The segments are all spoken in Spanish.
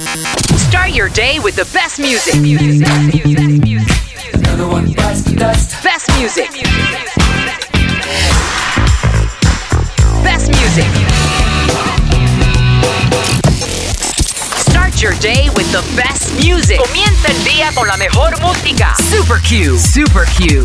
Start your day with the best music. Best music. Best music. Start your day with the best music. Comienza el día con la mejor música. Super Q. Super Q.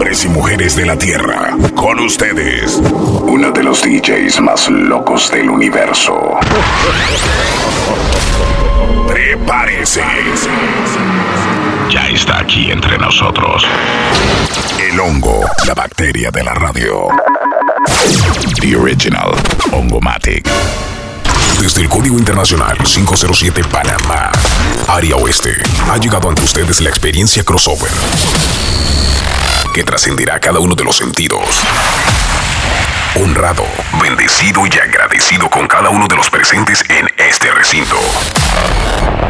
Hombres y mujeres de la Tierra, con ustedes, uno de los DJs más locos del universo. Prepárese. Ya está aquí entre nosotros. El hongo, la bacteria de la radio. The Original Hongomatic. Desde el Código Internacional 507 Panamá, área oeste, ha llegado ante ustedes la experiencia crossover que trascenderá cada uno de los sentidos. Honrado, bendecido y agradecido con cada uno de los presentes en este recinto.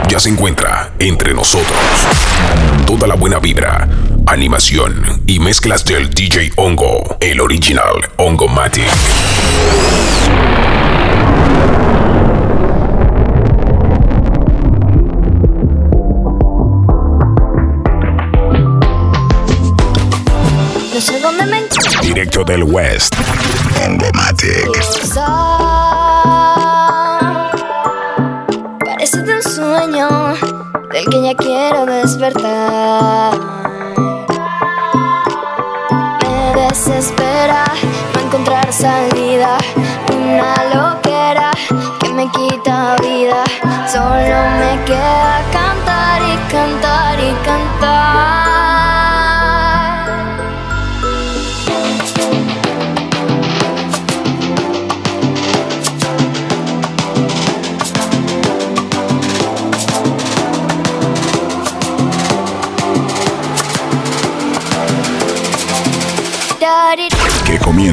Ya se encuentra entre nosotros toda la buena vibra, animación y mezclas del DJ Hongo, el original Hongo Matic. Directo del West, Hongomatic. Parece de un sueño del que ya quiero despertar. Me desespera no encontrar salida,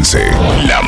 Comience la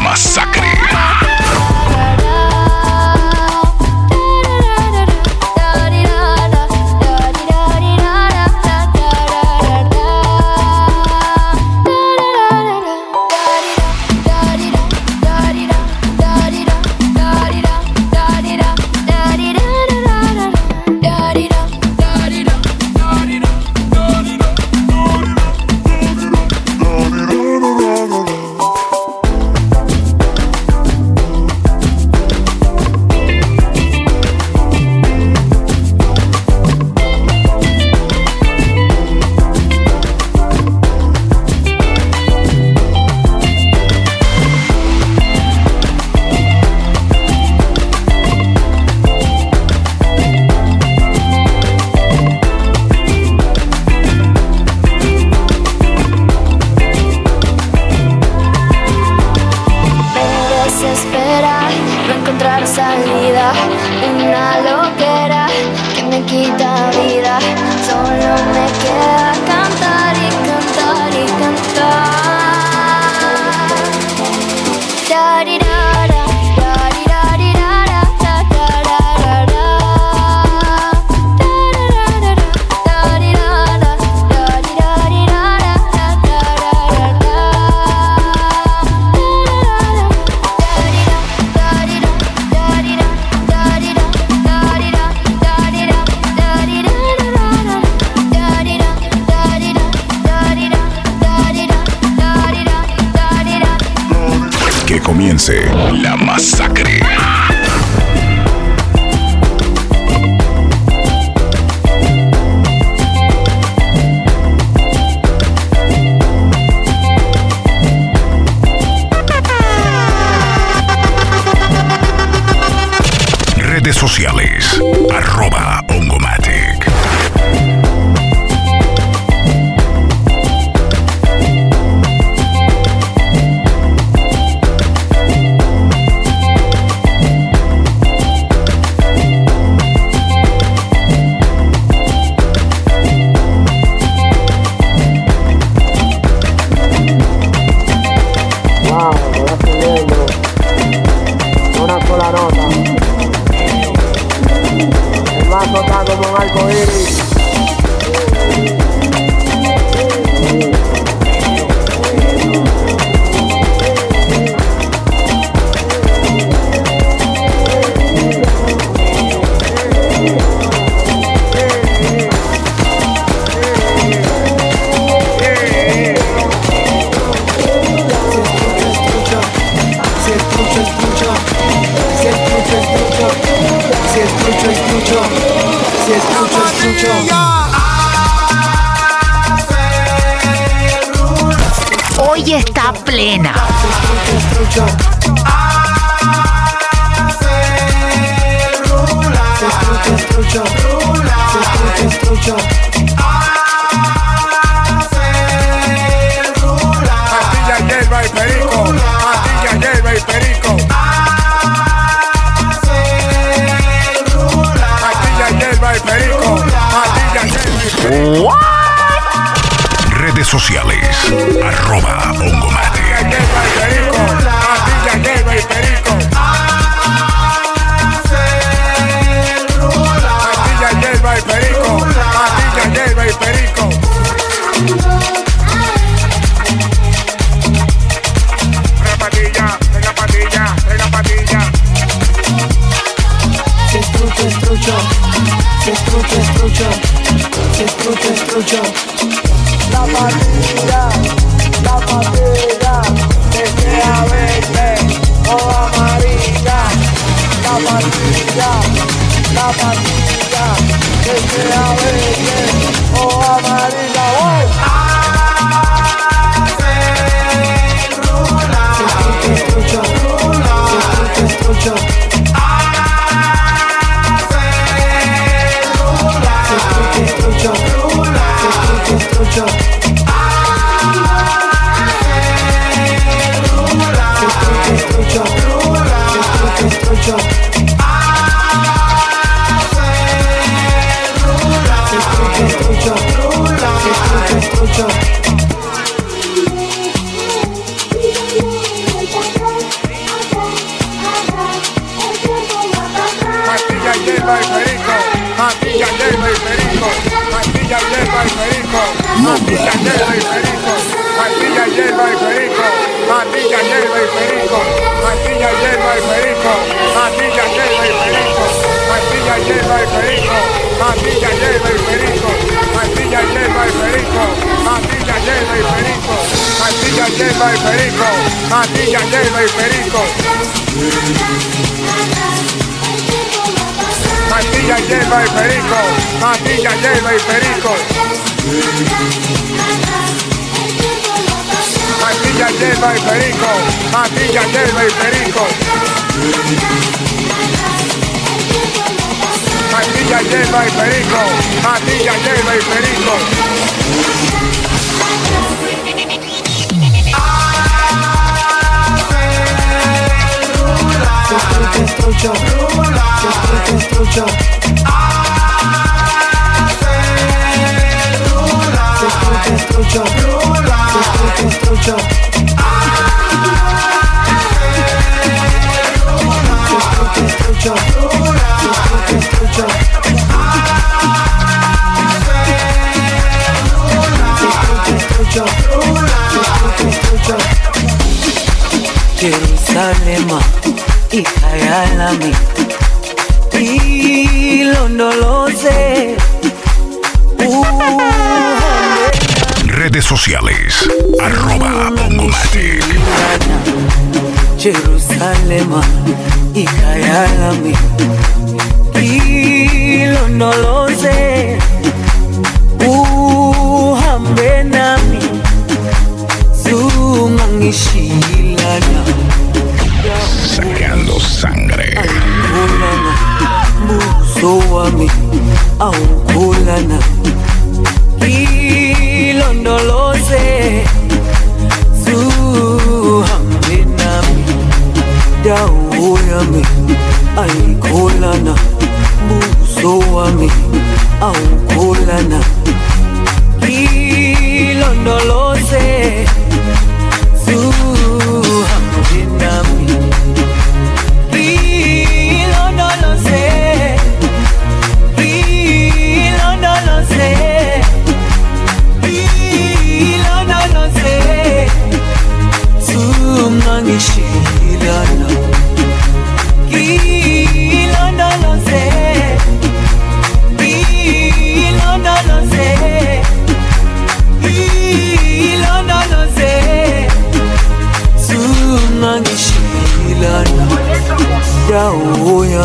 Telma y Perico, Patilla, Telma y Perico. Patilla, Telma y Perico, Patilla, Telma y Perico. Yo estoy construyo, yo estoy. Te escucho, te escucho. Te redes sociales. Arroba Pongomatic. Jerusalem, hija yami. Hilo no lo sé. Uhambe nami. Zungangishilana. Sacando sangre. Muso wami. Aukulana. nami ayikholana buso wami awukholana ilondolo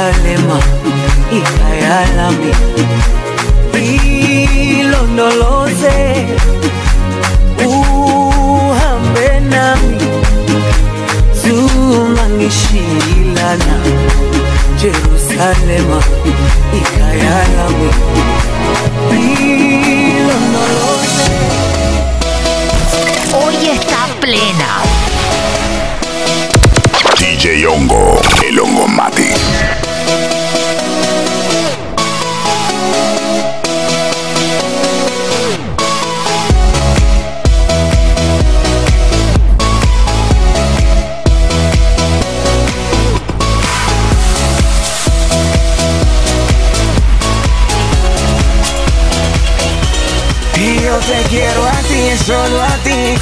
Jerusalema ikhaya lami ilondoloze uhambe nami. Zungangishilana Jerusalema ikhaya lami ilondoloze Hoy está plena. DJ Hongo, el Hongo Matic.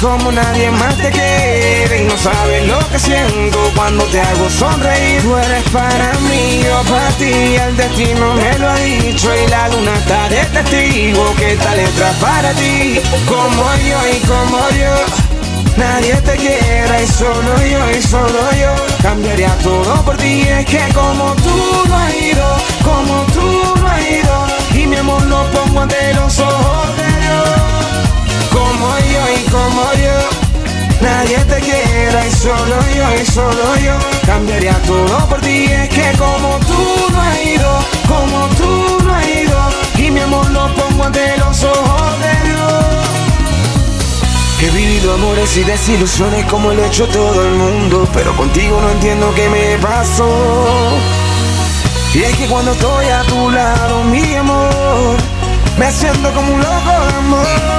Como nadie más te quiere. Y no sabes lo que siento cuando te hago sonreír. Tú eres para mí, yo para ti. El destino me lo ha dicho y la luna está de testigo. Que esta letra para ti, como yo y como yo. Nadie te quiera y solo yo y solo yo Cambiaría todo por ti, es que como tú no has ido Como tú no has ido Y mi amor lo pongo ante los ojos Como yo y como yo. Nadie te quiera y solo yo y solo yo. Cambiaría todo por ti, es que como tú no has ido Como tú no has ido. Y mi amor lo pongo ante los ojos de Dios. He vivido amores y desilusiones como lo ha hecho todo el mundo Pero contigo no entiendo qué me pasó. Y es que cuando estoy a tu lado, mi amor Me siento como un loco de amor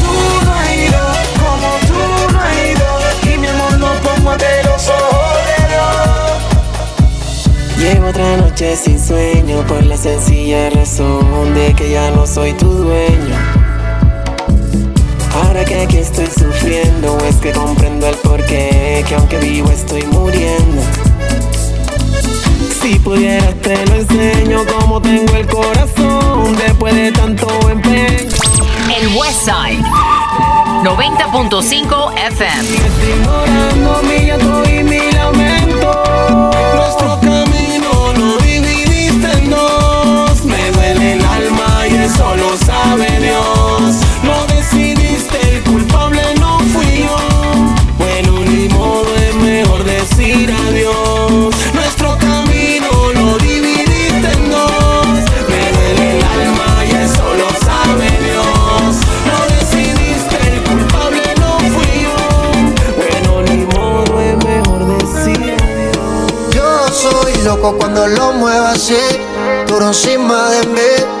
Llevo otra noche sin sueño por la sencilla razón de que ya no soy tu dueño. Ahora que aquí estoy sufriendo, es que comprendo el porqué, que aunque vivo estoy muriendo. Si pudieras te lo enseño como tengo el corazón después de tanto empeño. El Westside 90.5 FM. Estoy mi llanto y mi lamento. Nuestro alma y eso lo sabe Dios. No decidiste, el culpable no fui yo. Bueno, ni modo, es mejor decir adiós. Nuestro camino lo dividiste en dos. Me duele el alma y eso lo sabe Dios. No decidiste, el culpable no fui yo. Bueno, ni modo, es mejor decir adiós. Yo soy loco cuando lo muevo así, duro encima de mí.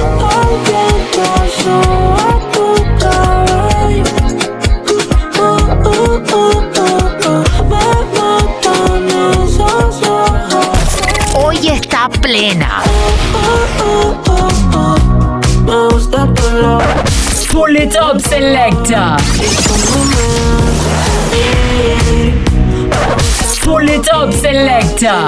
Pull it up, selector. Pull it up, selector.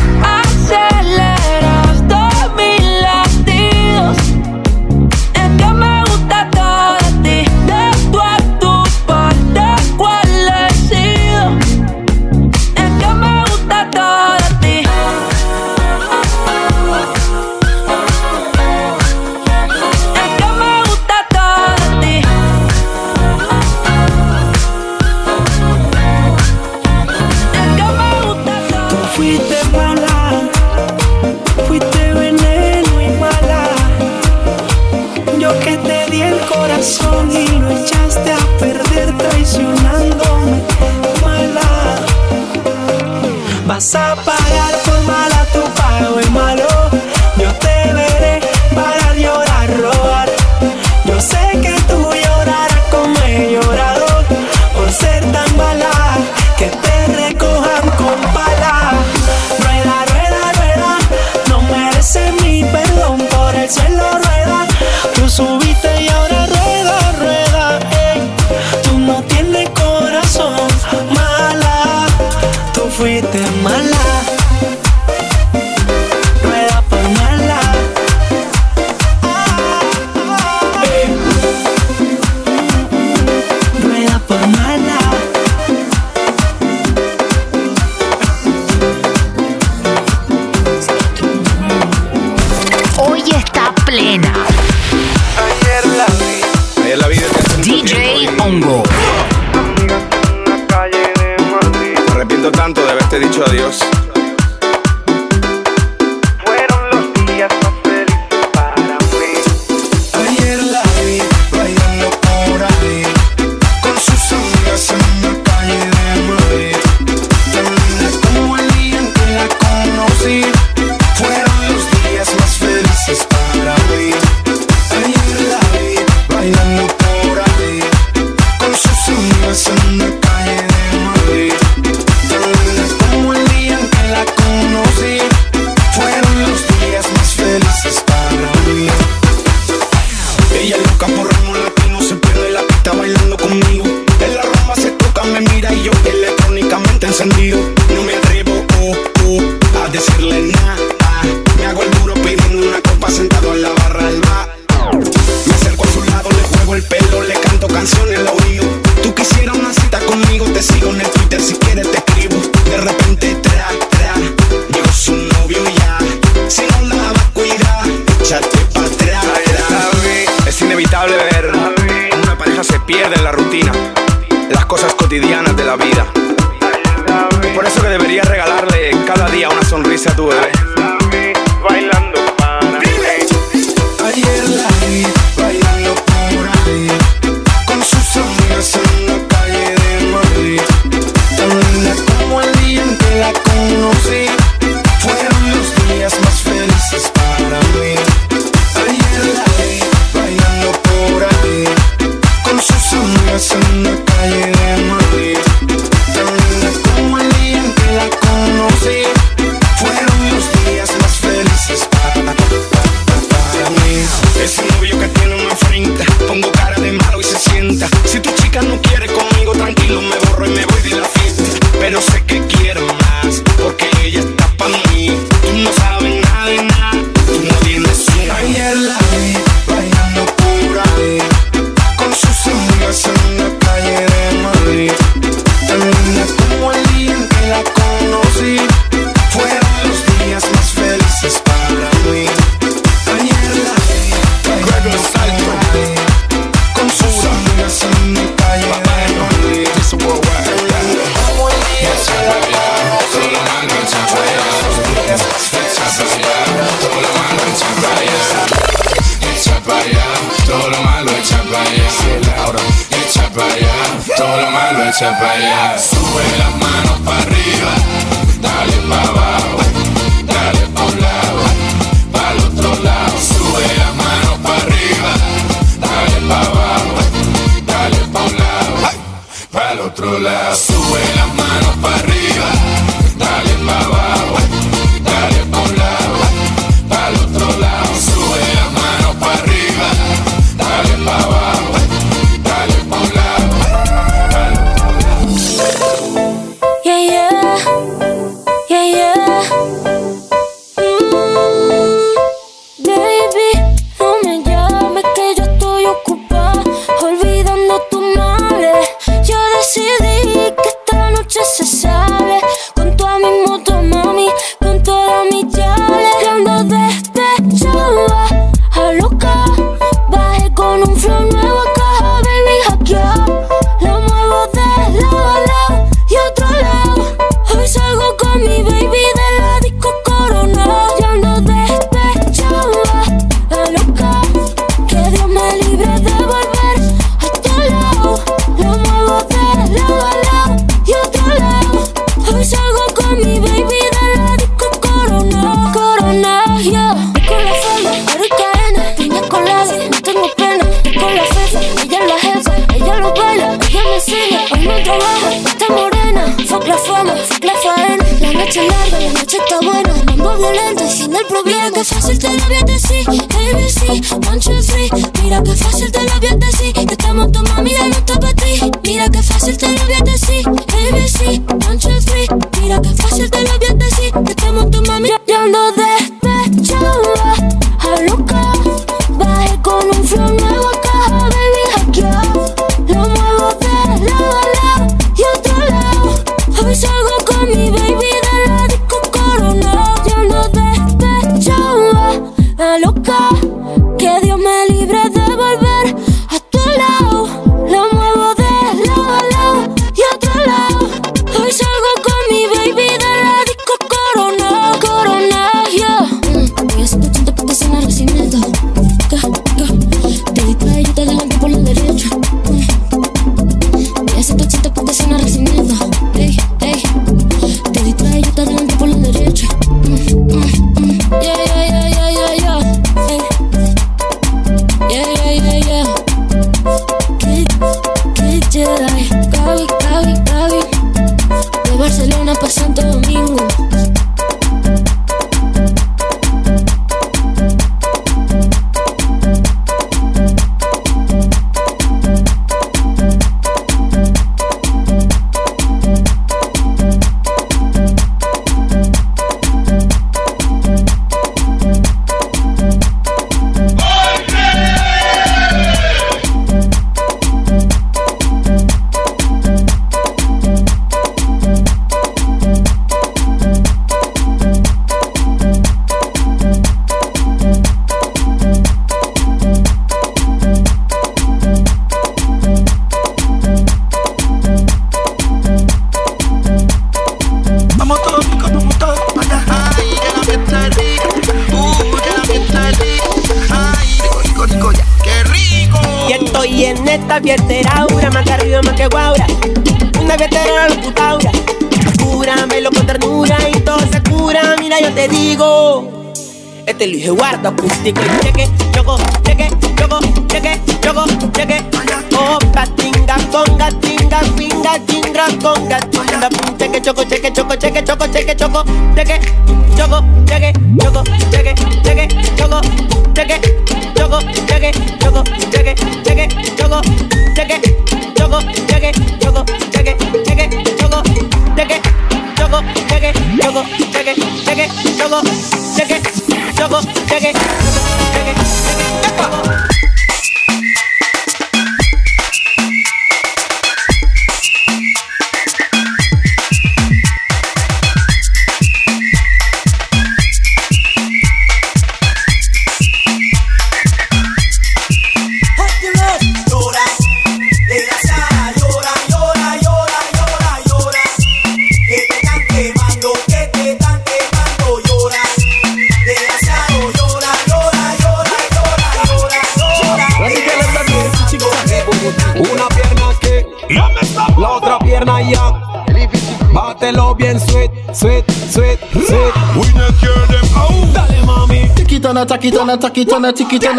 Mami.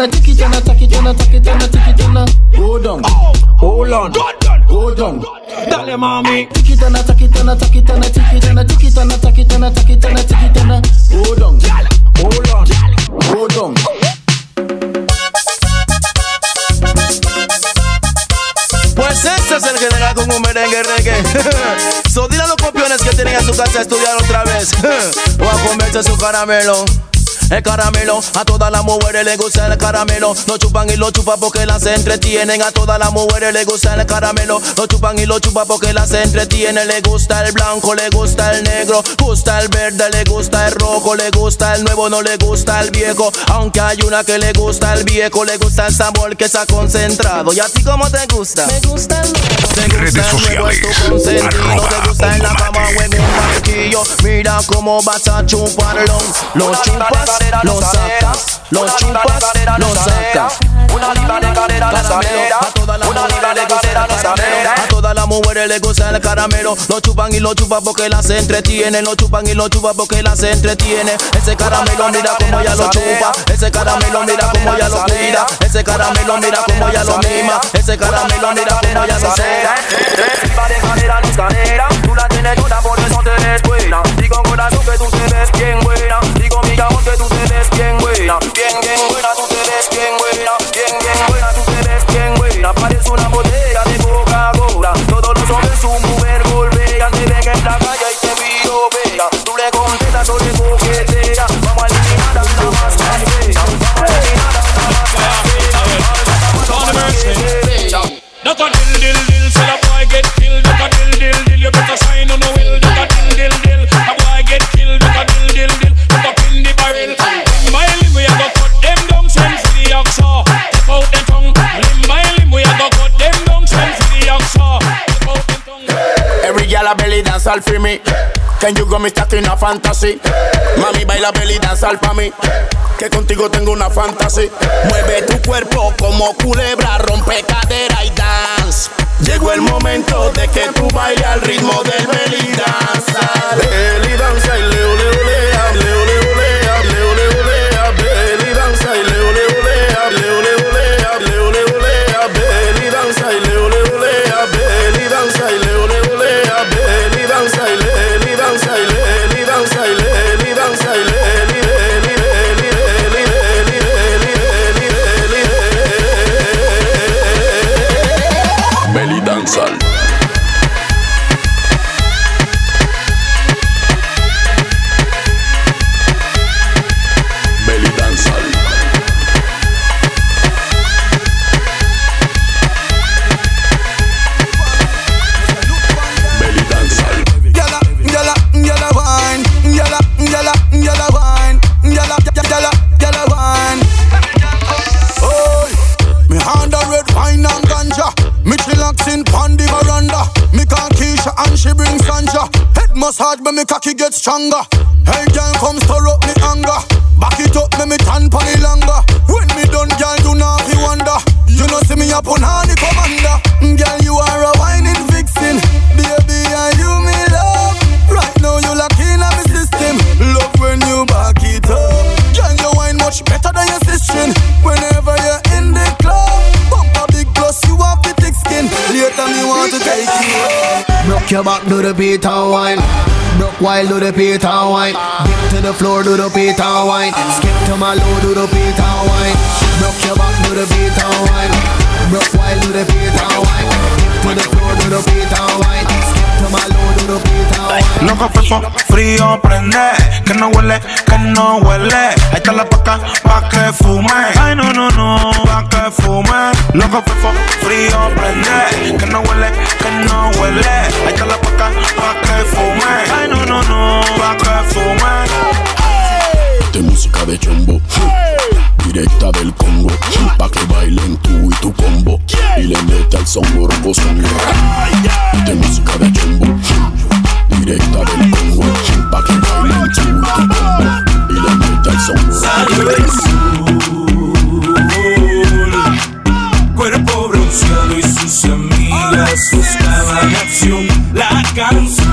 Tikitana. Go down. Hold on. Dale mami. Hold on. Go down. Pues este es el general con un merengue reggae. so dile a los copiones que tienen a su casa a estudiar otra vez. o a comerse su caramelo. El caramelo, a todas las mujeres les gusta el caramelo. Lo chupan y lo chupan porque las entretienen. A todas las mujeres les gusta el caramelo. Lo chupan y lo chupan porque las entretienen. Le gusta el blanco, le gusta el negro. Gusta el verde, le gusta el rojo. Le gusta el nuevo, no le gusta el viejo. Aunque hay una que le gusta el viejo. Le gusta el sabor que se ha concentrado. ¿Y a ti cómo te gusta? Me gusta el nuevo. Redes sociales. No te gusta en la cama o en un banquillo. Mira cómo vas a chuparlo. Lo chupas, lo sacas. Lo chupas, lo sacas. Una libra de cadera no exagera. Una libra de cadera. A todas las mujeres les gusta el caramelo. Lo chupan y lo chupan porque las entretienen. Lo chupan y lo chupan porque las entretiene. Ese caramelo mira como ya lo chupa. Ese caramelo mira como ya lo cuida. Ese caramelo mira como ya lo mima. Ese caramelo mira como ya lo sea. Libra de cadera no exagera. Tú la tienes toda por eso te descuida. Digo corazón que tú te ves bien buena. Digo mi amor que tú tú te ves bien buena, bien, bien buena, tú te ves bien buena, bien, bien buena, tú te ves bien buena. Parece una botella de Coca-Cola. Todos los hombres su mujer golpean, te ven en la calle y te piropean. Tú le contestas o le coqueteas. Vamos a eliminar a la más fea. Vamos a eliminar a la más fea. Duck tongue. Every gal a belly dance all for me. Can you go me start in a fantasy? Mami baila belly dance all pa' mí. Que contigo tengo una fantasy. Mueve tu cuerpo como culebra, rompe cadera y dance. Llegó el momento de que tú bailes al ritmo del belly dance. Belly dance leo leo leo Universal. The and wine. Broke while, do the and wine. Dip to the floor, do the beat and wine. Skip to my low, do the and wine. Broke your back, do the and wine. Broke while, do the and wine. Dip to the floor, do the beat and wine. Skip to my low, do the beat and wine. Loco frío prende, que no huele, que no huele. Ahí está la paca, pa' que fume. Ay no no no, pa' que fume. Loco fefo, frío prende, que no huele, que no huele. Ahí está la paca, pa' que fume. Ay no no no, pa' que fume. de música de chombo. Directa del Congo, pa' que bailen tú y tu combo. Y le meta el son borbo sonido. De música de chombo. Directa del Congo, pa' que bailen tú y le meta el son Cuerpo bronceado y sus amigas buscaban acción. La canción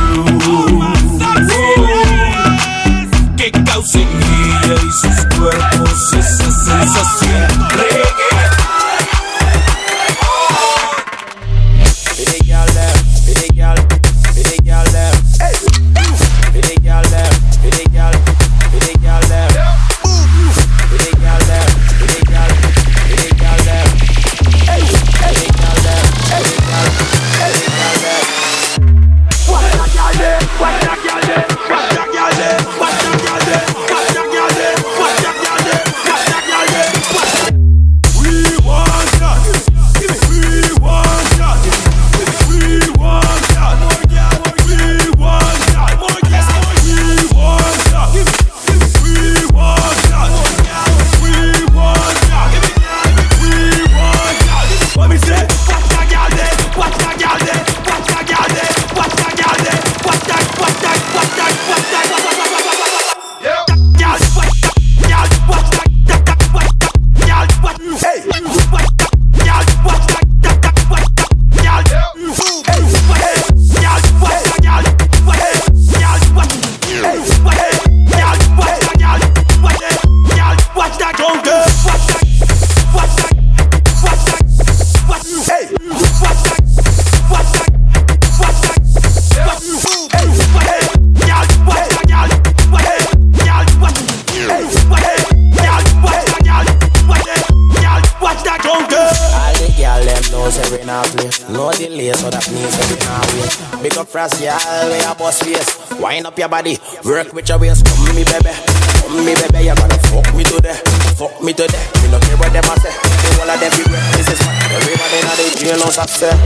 wind up your body. Work with your waist, come me baby, come me baby. You gotta fuck me today, fuck me today. We no care what them a say. The all of them be This is fun. Everybody now they jail on upset.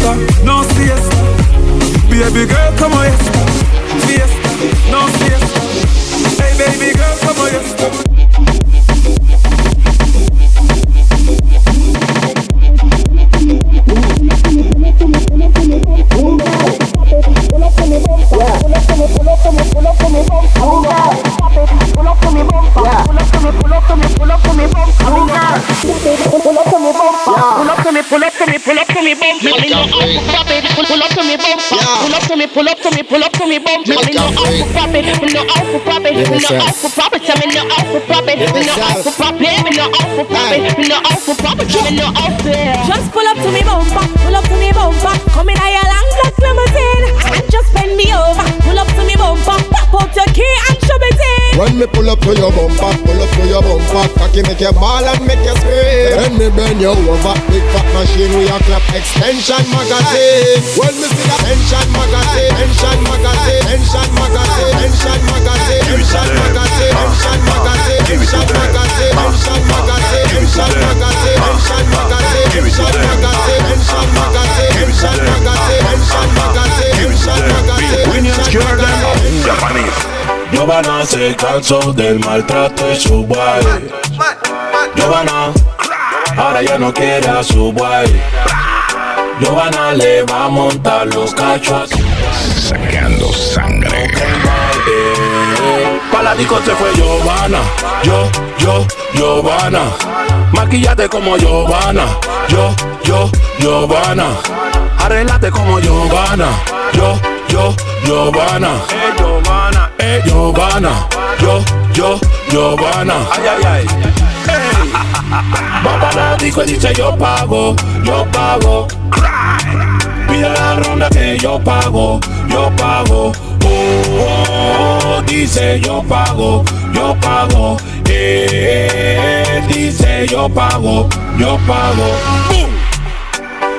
Fiesta, no siesta. Baby girl, come on, yes. Fiesta, no siesta. Hey, baby girl, come on, yes. bump. Pull up to me, pull up to me, pull up to me, bump. Me no out for profit, me no out for profit, me no out for profit, me no out for profit, me no out for profit, me no out for profit, me no out for profit, me no out for. Me pull up to your bumper, pull up to your bumper. Cocky make you ball and make you scream. When me bend you over, big fat machine We a clap. Extension magazine. When me see that tension magazine Tension magazine, tension magazine Tension magazine, tension magazine Tension magazine, tension magazine Tension magazine, tension magazine Tension magazine, tension magazine Tension magazine, tension magazine Tension magazine, tension magazine Opinions cure them Japanese. Giovanna se cansó del maltrato y su guay. Giovanna, ahora ya no quiere a su guay. Giovanna le va a montar los cachos. Sacando sangre. Pa' la se fue Giovanna. Yo, yo, Giovanna. Maquillate como Giovanna. Yo, yo, Giovanna. Arreglate como Giovanna. Yo, yo, Giovanna. Eh, Giovanna. Eh, Giovanna. Yo, yo, Giovanna. Ay, ay, ay. Hey. Va pa' la disco y dice yo pago, yo pago. Pide la ronda que yo pago, yo pago. Oh, oh, dice yo pago, yo pago. Eh, dice yo pago, yo pago.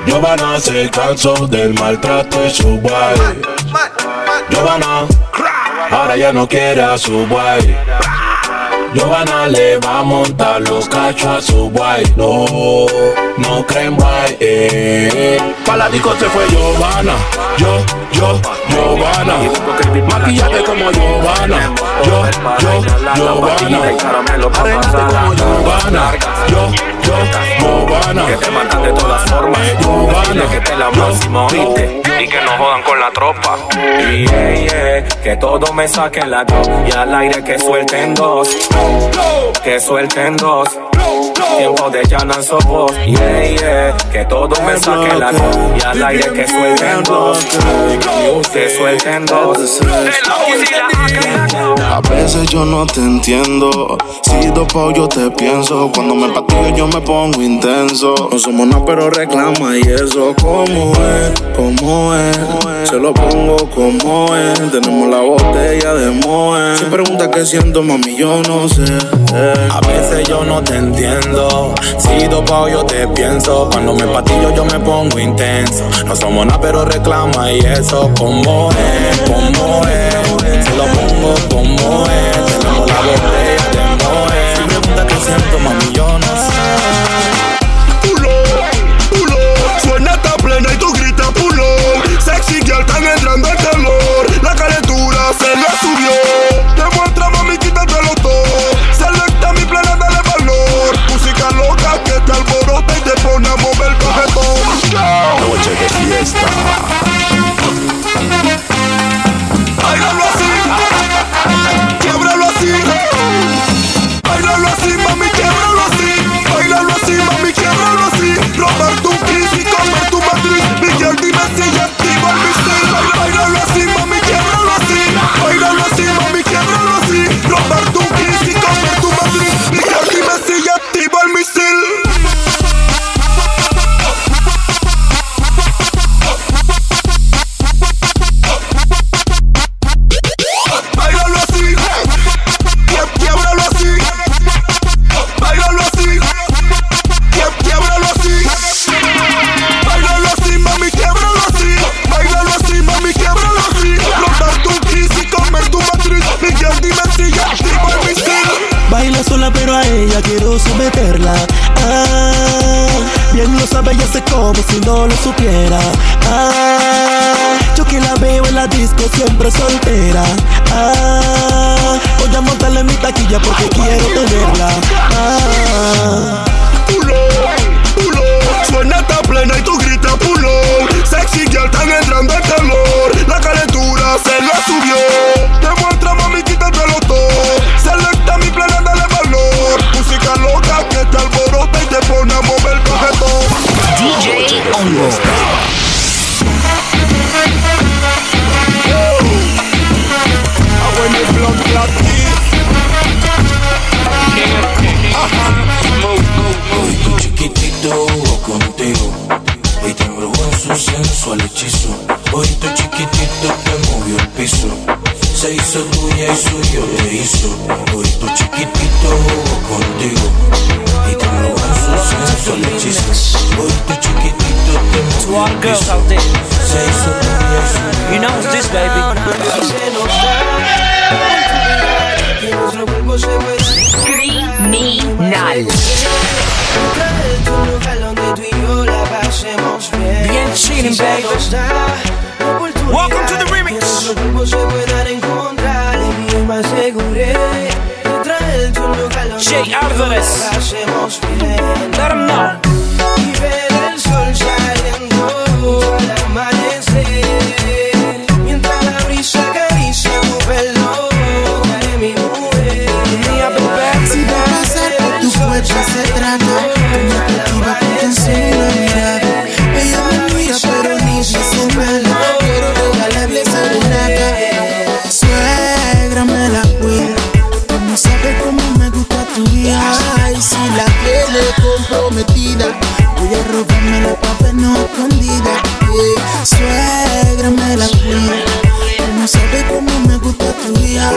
Giovanna se cansó del maltrato y su guay. Giovanna, ahora ya no quiere a su guay. Giovanna le va a montar los cachos a su guay. No, no creen guay. Eh. Pa' la disco se fue Giovanna. Yo, yo, Giovanna. Maquillate como Giovanna. Yo, yo, Giovanna. Arréglate como Giovanna. Yo, yo, Giovanna. Que te matan de todas formas. Giovanna. Que te la máximo, ¿viste? Y que no jodan con la tropa. Y yeah, yeah, que todo me saquen la dos. Y al aire que suelten dos. Que suelten dos. Tiempo de llanan sopos. Yeah, yeah, que todo me saquen la dos. Y al aire que suelten dos. A veces yo no te entiendo. Si dopo yo te pienso. Cuando me patillo yo me pongo intenso. No somos nada, pero reclama y eso. ¿Cómo es? ¿Cómo es? Se lo pongo como es. Tenemos la botella de Moe. Si pregunta qué siento, mami, yo no sé. A veces yo no te entiendo. Si dopo yo te pienso, cuando me patillo yo me pongo intenso. No somos nada, pero reclama y eso, como es, como es. Se lo pongo como es, tenemos la botella de Moe. Si pregunta qué siento, mami, yo no sé. Pulo, pulo, suena esta plena y tú gritas pulo. Sexy girl, están entrando el calor. La calentura siempre soltera ah, Voy a montarle mi taquilla porque quiero tenerla ah, Pulo, pulo, suena esta plena y tú gritas pulo. Sexy girl, están entrando el calor. La calentura se le subió. Demuestra, mami, quítatelo todo. Selecta mi plena, dale valor. Música loca que te alborota y te pone a mover cajetón. DJ Hongo. Chiquitito contigo y te embrujó en su sensual hechizo. Tu chiquitito te movió el piso. Se hizo tuya y suyo te hizo. Tu chiquitito contigo y te embrujó en su sensual hechizo. Tu chiquitito te movió el piso. out there, Se hizo tuya y suyo. you know this, baby? Criminal. Bien chilling, baby. Welcome to the remix. Jay Álvarez. Let 'em know. Trata Una que te enseña una mirada Ella me mira pero ni dice nada Quiero regalarle serenata Suegra me la cuida. No sabe cómo me gusta tu hija Y si la tiene comprometida Voy a robarme la papel no escondida. Yeah. Suegra me la cuida. No sabe cómo me gusta tu hija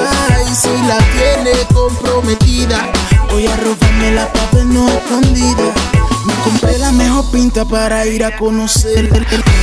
Y si la tiene comprometida. a la papel no escondida. Me compré la mejor pinta para ir a conocer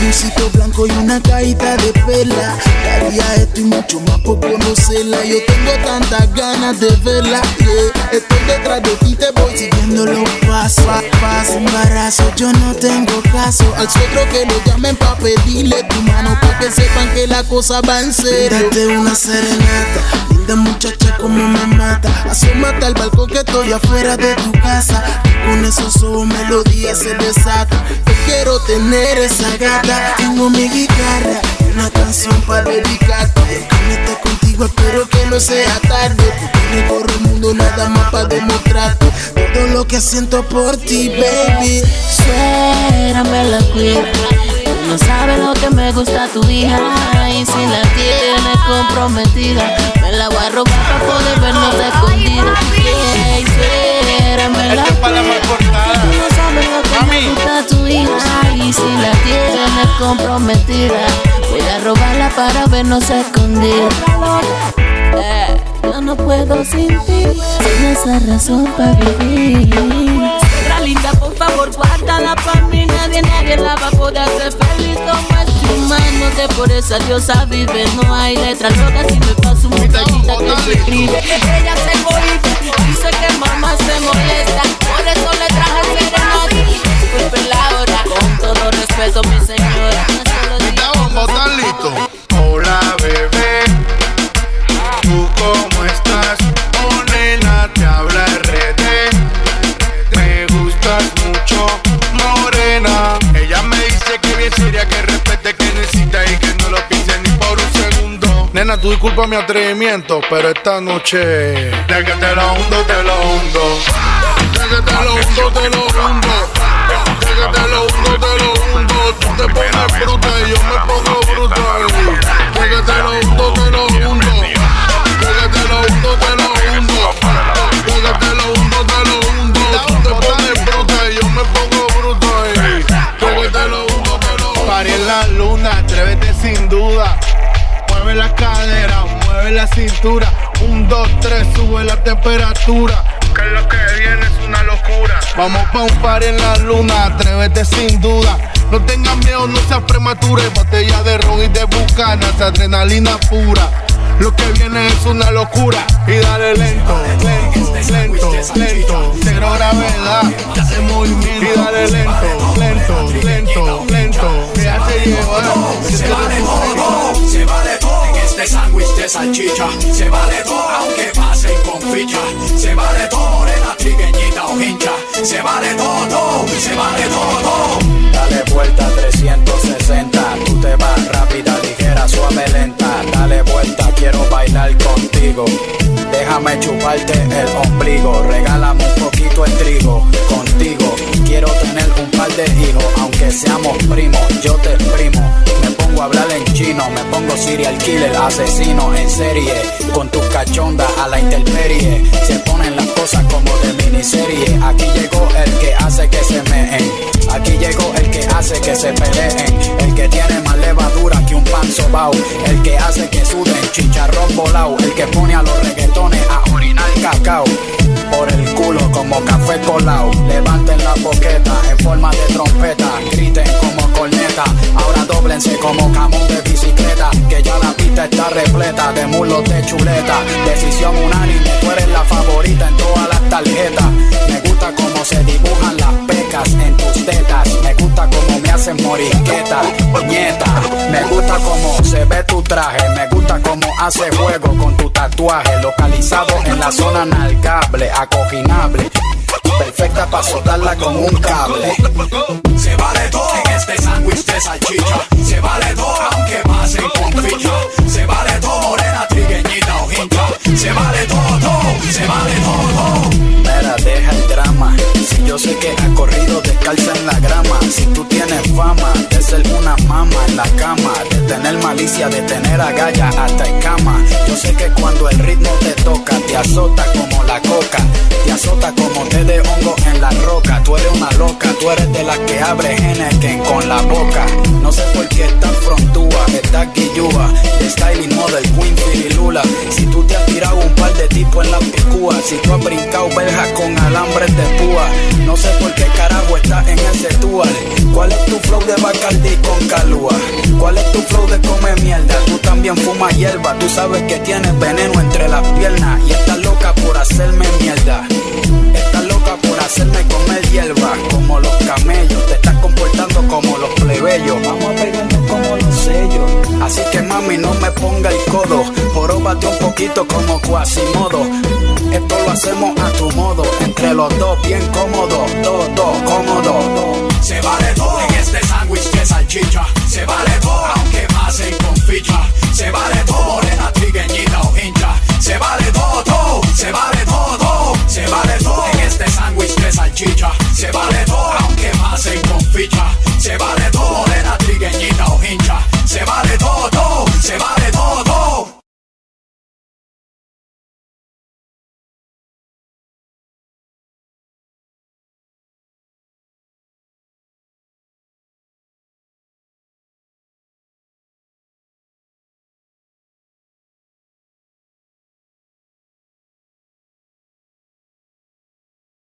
Un sitio blanco y una cajita de perla. Daría esto y mucho más por conocerla. Yo tengo tantas ganas de verla yeah. Estoy detrás de ti, te voy siguiendo los pasos. Paso, embarazo, yo no tengo caso. Al suegro que lo llamen pa' pedirle tu mano Pa' que sepan que la cosa va en serio. Date una serenata Muchacha como me mata. Asómate al balcón que estoy afuera de tu casa. Y con esos ojos melodías se desata. Yo quiero tener esa gata. Tengo mi guitarra una canción para dedicarte. Esté contigo espero que no sea tarde. Porque recorro el mundo nada más para demostrarte. Todo lo que siento por ti, baby. Suegra me la cuida. Tú no sabes lo que me gusta tu hija. Y si la tienes comprometida, me la voy a robar para poder vernos escondida. Ey, suegra me la no sabes lo que me gusta tu hija. Y si la tienes comprometida, voy a robarla para vernos escondida. Eh, yo no puedo sin ti, sin esa razón para vivir. Sola para mí, nadie, nadie la va a poder hacer feliz como es humano. De por esa diosa vive, no hay letras locas si me paso un muchachita que se escribe. Ella se egoísta, dice que mamá se molesta, por eso le traje serenata. Disculpen la hora, con todo respeto, mi señora. ¿Estamos tan listos? Hola, bebé. ¿Tú cómo Nena, tú disculpa mi atrevimiento, pero esta noche. De que te lo hundo, te lo hundo. De que te lo hundo, te lo hundo. De que te lo hundo, te lo hundo. Tú te pones bruta y yo me pongo brutal. De lo hundo. Mueve la cadera, mueve la cintura. Un, dos, tres, sube la temperatura. Que lo que viene es una locura. Vamos pa' un par en la luna, atrévete sin duda. No tengas miedo, no seas prematura. Botella de ron y de bucanas, adrenalina pura. Lo que viene es una locura. Y dale lento, lento, lento, lento. Cero gravedad, dale movimiento. Y dale lento, lento, lento, lento. Déjate llevar. Se vale todo, se vale todo sándwich de salchicha. Se vale todo aunque pasen con ficha. Se vale todo morena, trigueñita o hincha. Se vale todo, se vale todo. Dale vuelta 360, tú te vas rápida, ligera, suave, lenta. Dale vuelta, quiero bailar contigo. Déjame chuparte el ombligo, regálame un poquito el trigo. Contigo quiero tener un par de hijos, aunque seamos primos, yo te exprimo. Me pongo a hablar en chino, me pongo serial killer, asesino en serie. Con tus cachondas a la intemperie, se ponen las cosas como de miniserie. Aquí llegó el que hace que se meen. Aquí llegó el que hace que se peleen. El que tiene más levadura que un pan sobao. El que hace que suden chicharrón volado. El que pone a los reggaetones a orinar cacao. Por el culo como café colado. Levanten la boqueta en forma de trompeta. Griten como corneta. Ahora doblense como camón de bicicleta. Que ya la pista está repleta de mulos de chuleta. Decisión unánime, tú eres la favorita en todas las tarjetas. Me gusta cómo se dibujan las en tus tetas. Me gusta cómo me hacen morisqueta, nieta. Me gusta cómo se ve tu traje. Me gusta cómo hace juego con tu tatuaje. Localizado en la zona nalgable, acoginable. Perfecta para soltarla con un cable. Se vale todo en este sándwich de salchicha. Se vale todo aunque pasen con ficha. Se vale todo morena, trigueñita o hincha. Se vale todo, todo, se vale todo. Mira, deja el drama. Si yo sé que ha corrido descalza en la grama. Si tú tienes fama ser una mama en la cama, de tener malicia, de tener agalla hasta en cama. Yo sé que cuando el ritmo te toca, te azota como la coca, te azota como té de hongo en la roca. Tú eres una loca, tú eres de las que abre Henneken con la boca. No sé por qué estás frontúa, estás guillúa, de styling model, queen, Lula. Si tú te has tirado un par de tipos en la picúa, si tú has brincado verjas con alambres de púa, no sé por qué carajo estás en ese tour. ¿Cuál es tu flow de Con calúa? ¿Cuál es tu flow de come mierda? Tú también fumas hierba, tú sabes que tienes veneno entre las piernas y estás loca por hacerme mierda. Estás loca por hacerme comer hierba como los camellos. Te estás comportando como los plebeyos. Vamos a pegarnos como los sellos. Así que mami, no me ponga el codo. Joróbate un poquito como Quasimodo. Esto lo hacemos a tu modo. Entre los dos, bien cómodo. Todo, cómodo. Se vale todo Se vale todo morena, trigueñita o hincha. Se vale todo, todo, se vale todo. Se vale todo en este sándwich de salchicha. Se vale todo aunque pasen con ficha. Se vale